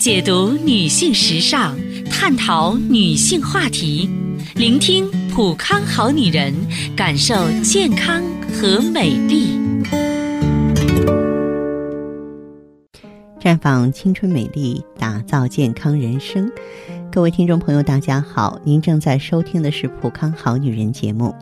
解读女性时尚，探讨女性话题，聆听普康好女人，感受健康和美丽。绽放青春美丽，打造健康人生。各位听众朋友，大家好，您正在收听的是普康好女人节目。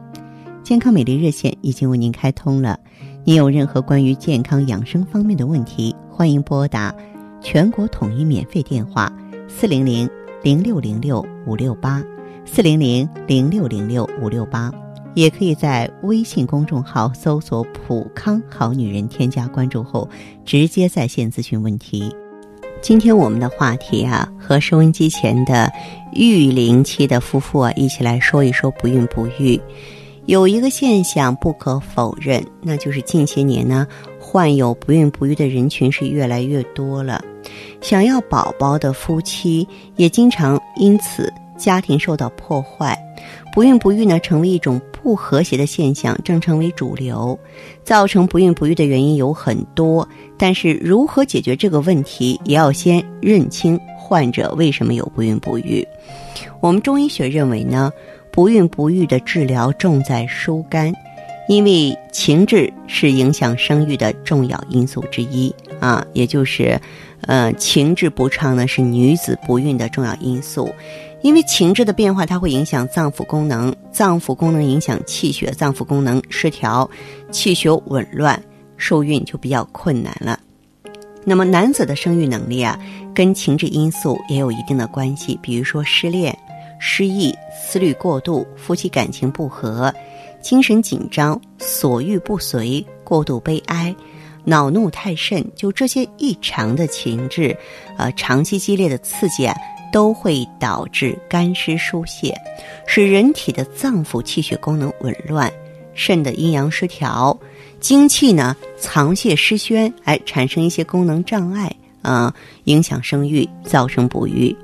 健康美丽热线已经为您开通了，您有任何关于健康养生方面的问题，欢迎拨打。全国统一免费电话：四零零零六零六五六八，四零零零六零六五六八，也可以在微信公众号搜索“普康好女人”，添加关注后直接在线咨询问题。今天我们的话题啊，和收音机前的育龄期的夫妇啊一起来说一说不孕不育。有一个现象不可否认，那就是近些年呢。患有不孕不育的人群是越来越多了，想要宝宝的夫妻也经常因此家庭受到破坏，不孕不育呢成为一种不和谐的现象，正成为主流。造成不孕不育的原因有很多，但是如何解决这个问题，也要先认清患者为什么有不孕不育。我们中医学认为呢，不孕不育的治疗重在疏肝。因为情志是影响生育的重要因素之一啊，也就是，呃，情志不畅呢是女子不孕的重要因素。因为情志的变化，它会影响脏腑功能，脏腑功能影响气血，脏腑功能失调，气血紊乱，受孕就比较困难了。那么男子的生育能力啊，跟情志因素也有一定的关系，比如说失恋、失忆、思虑过度、夫妻感情不和。精神紧张、所欲不随、过度悲哀、恼怒太甚，就这些异常的情志，呃，长期激烈的刺激啊，都会导致肝湿疏泄，使人体的脏腑气血功能紊乱，肾的阴阳失调，精气呢藏泄失宣，哎，产生一些功能障碍啊，影响生育，造成不育。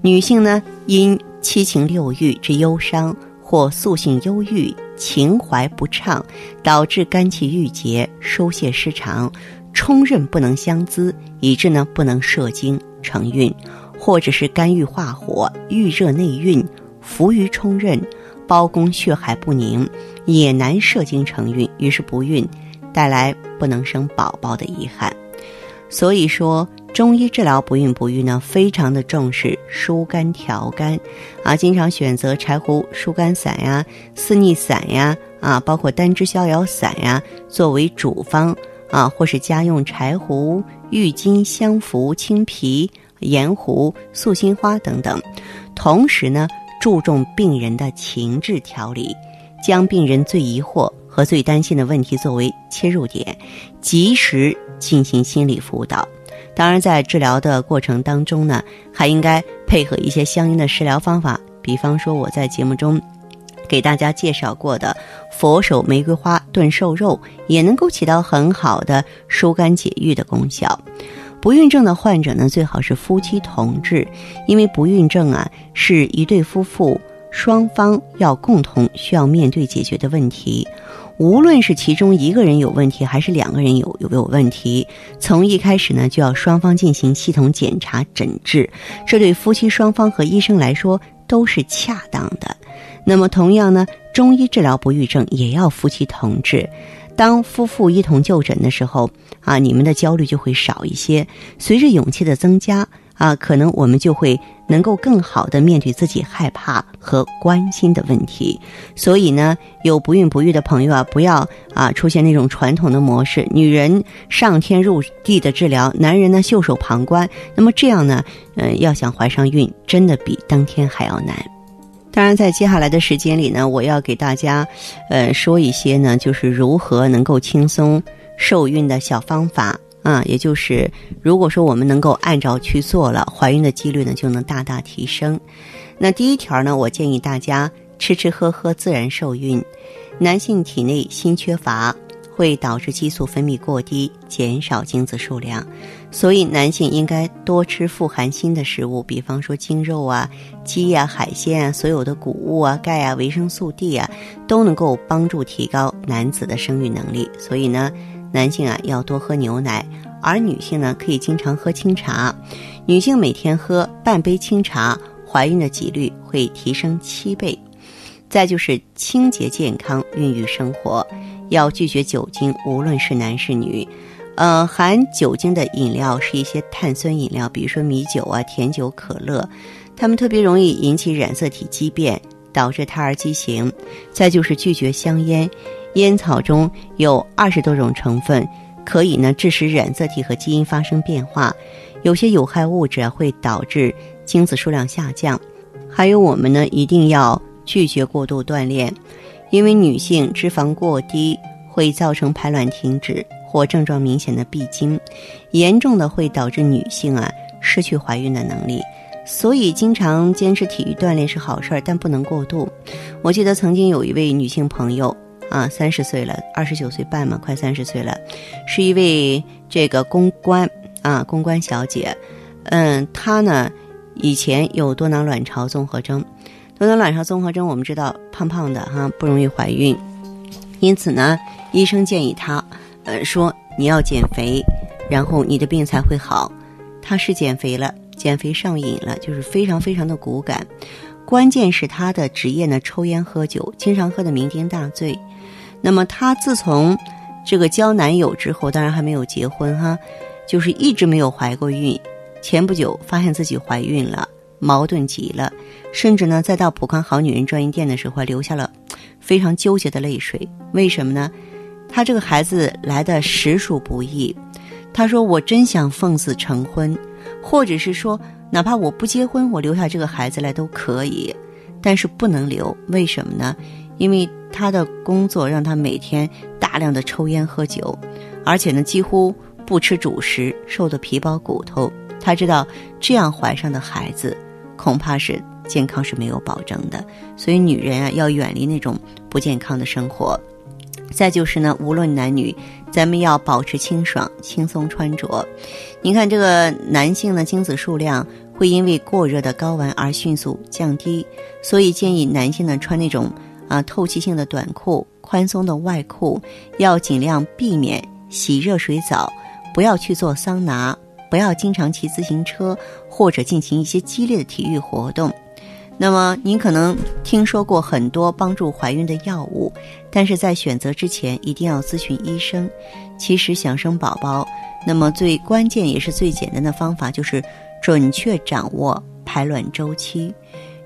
女性呢，因七情六欲之忧伤或素性忧郁。情怀不畅，导致肝气郁结、疏泄失常，冲任不能相滋，以致呢不能射精成孕，或者是肝郁化火、郁热内蕴，浮于冲任，包宫血海不宁，也难射精成孕，于是不孕，带来不能生宝宝的遗憾。所以说。中医治疗不孕不育呢，非常的重视疏肝调肝，啊，经常选择柴胡疏肝散呀、四逆散呀，啊，包括丹栀逍遥散呀，作为主方啊，或是家用柴胡、郁金香附、青皮、盐胡、素心花等等。同时呢，注重病人的情志调理，将病人最疑惑和最担心的问题作为切入点，及时进行心理辅导。当然，在治疗的过程当中呢，还应该配合一些相应的食疗方法，比方说我在节目中给大家介绍过的佛手玫瑰花炖瘦肉，也能够起到很好的疏肝解郁的功效。不孕症的患者呢，最好是夫妻同治，因为不孕症啊是一对夫妇双方要共同需要面对解决的问题。无论是其中一个人有问题，还是两个人有有没有问题，从一开始呢，就要双方进行系统检查诊治，这对夫妻双方和医生来说都是恰当的。那么，同样呢，中医治疗不育症也要夫妻同治。当夫妇一同就诊的时候，啊，你们的焦虑就会少一些。随着勇气的增加。啊，可能我们就会能够更好的面对自己害怕和关心的问题。所以呢，有不孕不育的朋友啊，不要啊出现那种传统的模式，女人上天入地的治疗，男人呢袖手旁观。那么这样呢，嗯，要想怀上孕，真的比登天还要难。当然，在接下来的时间里呢，我要给大家，呃，说一些呢，就是如何能够轻松受孕的小方法。啊，也就是，如果说我们能够按照去做了，怀孕的几率呢就能大大提升。那第一条呢，我建议大家吃吃喝喝自然受孕。男性体内锌缺乏会导致激素分泌过低，减少精子数量，所以男性应该多吃富含锌的食物，比方说精肉啊、鸡呀、海鲜啊，所有的谷物啊、钙啊、维生素 D 啊，都能够帮助提高男子的生育能力。所以呢。男性啊，要多喝牛奶，而女性呢可以经常喝清茶。女性每天喝半杯清茶，怀孕的几率会提升七倍。再就是清洁健康，孕育生活，要拒绝酒精，无论是男是女。呃，含酒精的饮料是一些碳酸饮料，比如说米酒啊、甜酒、可乐，它们特别容易引起染色体畸变，导致胎儿畸形。再就是拒绝香烟，烟草中有二十多种成分，可以呢致使染色体和基因发生变化，有些有害物质会导致精子数量下降。还有我们呢一定要拒绝过度锻炼，因为女性脂肪过低会造成排卵停止。或症状明显的闭经，严重的会导致女性啊失去怀孕的能力，所以经常坚持体育锻炼是好事儿，但不能过度。我记得曾经有一位女性朋友啊，三十岁了，二十九岁半嘛，快三十岁了，是一位这个公关啊，公关小姐。嗯，她呢以前有多囊卵巢综合征，多囊卵巢综合征我们知道胖胖的哈不容易怀孕，因此呢，医生建议她。呃，说你要减肥，然后你的病才会好。她是减肥了，减肥上瘾了，就是非常非常的骨感。关键是他的职业呢，抽烟喝酒，经常喝的酩酊大醉。那么她自从这个交男友之后，当然还没有结婚哈，就是一直没有怀过孕。前不久发现自己怀孕了，矛盾极了，甚至呢，在到普康好女人专营店的时候还，流下了非常纠结的泪水。为什么呢？她这个孩子来的实属不易，她说：“我真想奉子成婚，或者是说，哪怕我不结婚，我留下这个孩子来都可以，但是不能留。为什么呢？因为他的工作让他每天大量的抽烟喝酒，而且呢几乎不吃主食，瘦得皮包骨头。他知道这样怀上的孩子恐怕是健康是没有保证的，所以女人啊要远离那种不健康的生活。”再就是呢，无论男女，咱们要保持清爽、轻松穿着。你看，这个男性的精子数量会因为过热的睾丸而迅速降低，所以建议男性呢穿那种啊透气性的短裤、宽松的外裤，要尽量避免洗热水澡，不要去做桑拿，不要经常骑自行车或者进行一些激烈的体育活动。那么您可能听说过很多帮助怀孕的药物，但是在选择之前一定要咨询医生。其实想生宝宝，那么最关键也是最简单的方法就是准确掌握排卵周期。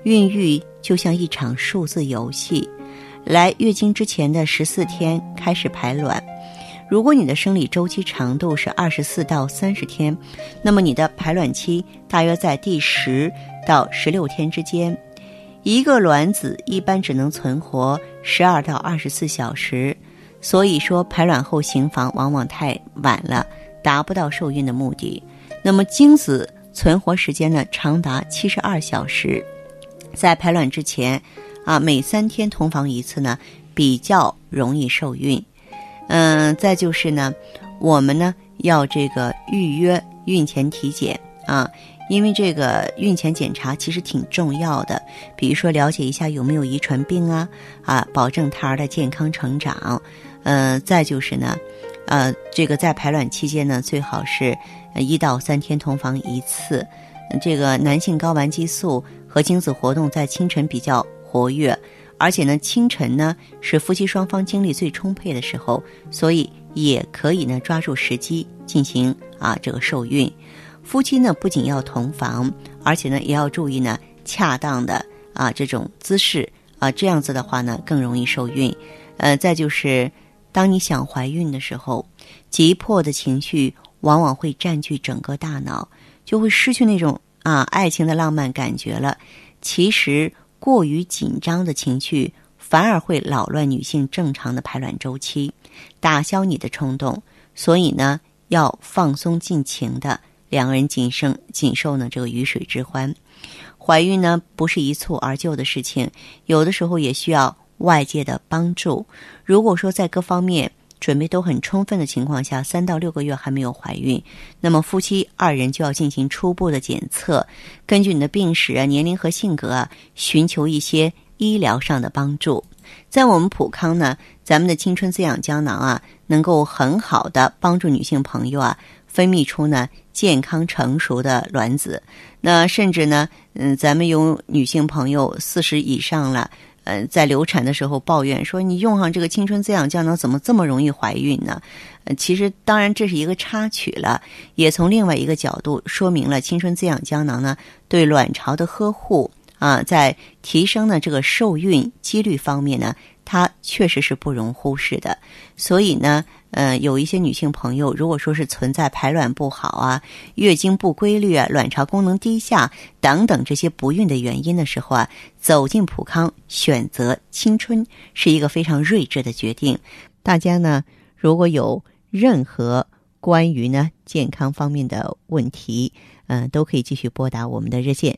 孕育就像一场数字游戏，来月经之前的十四天开始排卵。如果你的生理周期长度是二十四到三十天，那么你的排卵期大约在第十到十六天之间。一个卵子一般只能存活十二到二十四小时，所以说排卵后行房往往太晚了，达不到受孕的目的。那么精子存活时间呢，长达七十二小时，在排卵之前，啊，每三天同房一次呢，比较容易受孕。嗯，再就是呢，我们呢要这个预约孕前体检啊。因为这个孕前检查其实挺重要的，比如说了解一下有没有遗传病啊，啊，保证胎儿的健康成长。呃，再就是呢，呃，这个在排卵期间呢，最好是一到三天同房一次。这个男性睾丸激素和精子活动在清晨比较活跃，而且呢，清晨呢是夫妻双方精力最充沛的时候，所以也可以呢抓住时机进行啊这个受孕。夫妻呢不仅要同房，而且呢也要注意呢恰当的啊这种姿势啊，这样子的话呢更容易受孕。呃，再就是当你想怀孕的时候，急迫的情绪往往会占据整个大脑，就会失去那种啊爱情的浪漫感觉了。其实过于紧张的情绪反而会扰乱女性正常的排卵周期，打消你的冲动。所以呢要放松尽情的。两个人仅生仅受呢这个鱼水之欢，怀孕呢不是一蹴而就的事情，有的时候也需要外界的帮助。如果说在各方面准备都很充分的情况下，三到六个月还没有怀孕，那么夫妻二人就要进行初步的检测，根据你的病史啊、年龄和性格啊，寻求一些医疗上的帮助。在我们普康呢，咱们的青春滋养胶囊啊，能够很好的帮助女性朋友啊。分泌出呢健康成熟的卵子。那甚至呢，嗯，咱们有女性朋友四十以上了。嗯，在流产的时候抱怨说：“你用上这个青春滋养胶囊，怎么这么容易怀孕呢？”，其实当然这是一个插曲了，也从另外一个角度说明了青春滋养胶囊呢对卵巢的呵护啊，在提升呢这个受孕几率方面呢，它确实是不容忽视的。所以呢。呃，有一些女性朋友，如果说是存在排卵不好啊、月经不规律啊、卵巢功能低下等等这些不孕的原因的时候啊，走进普康，选择青春是一个非常睿智的决定。大家呢，如果有任何关于呢健康方面的问题，嗯，都可以继续拨打我们的热线。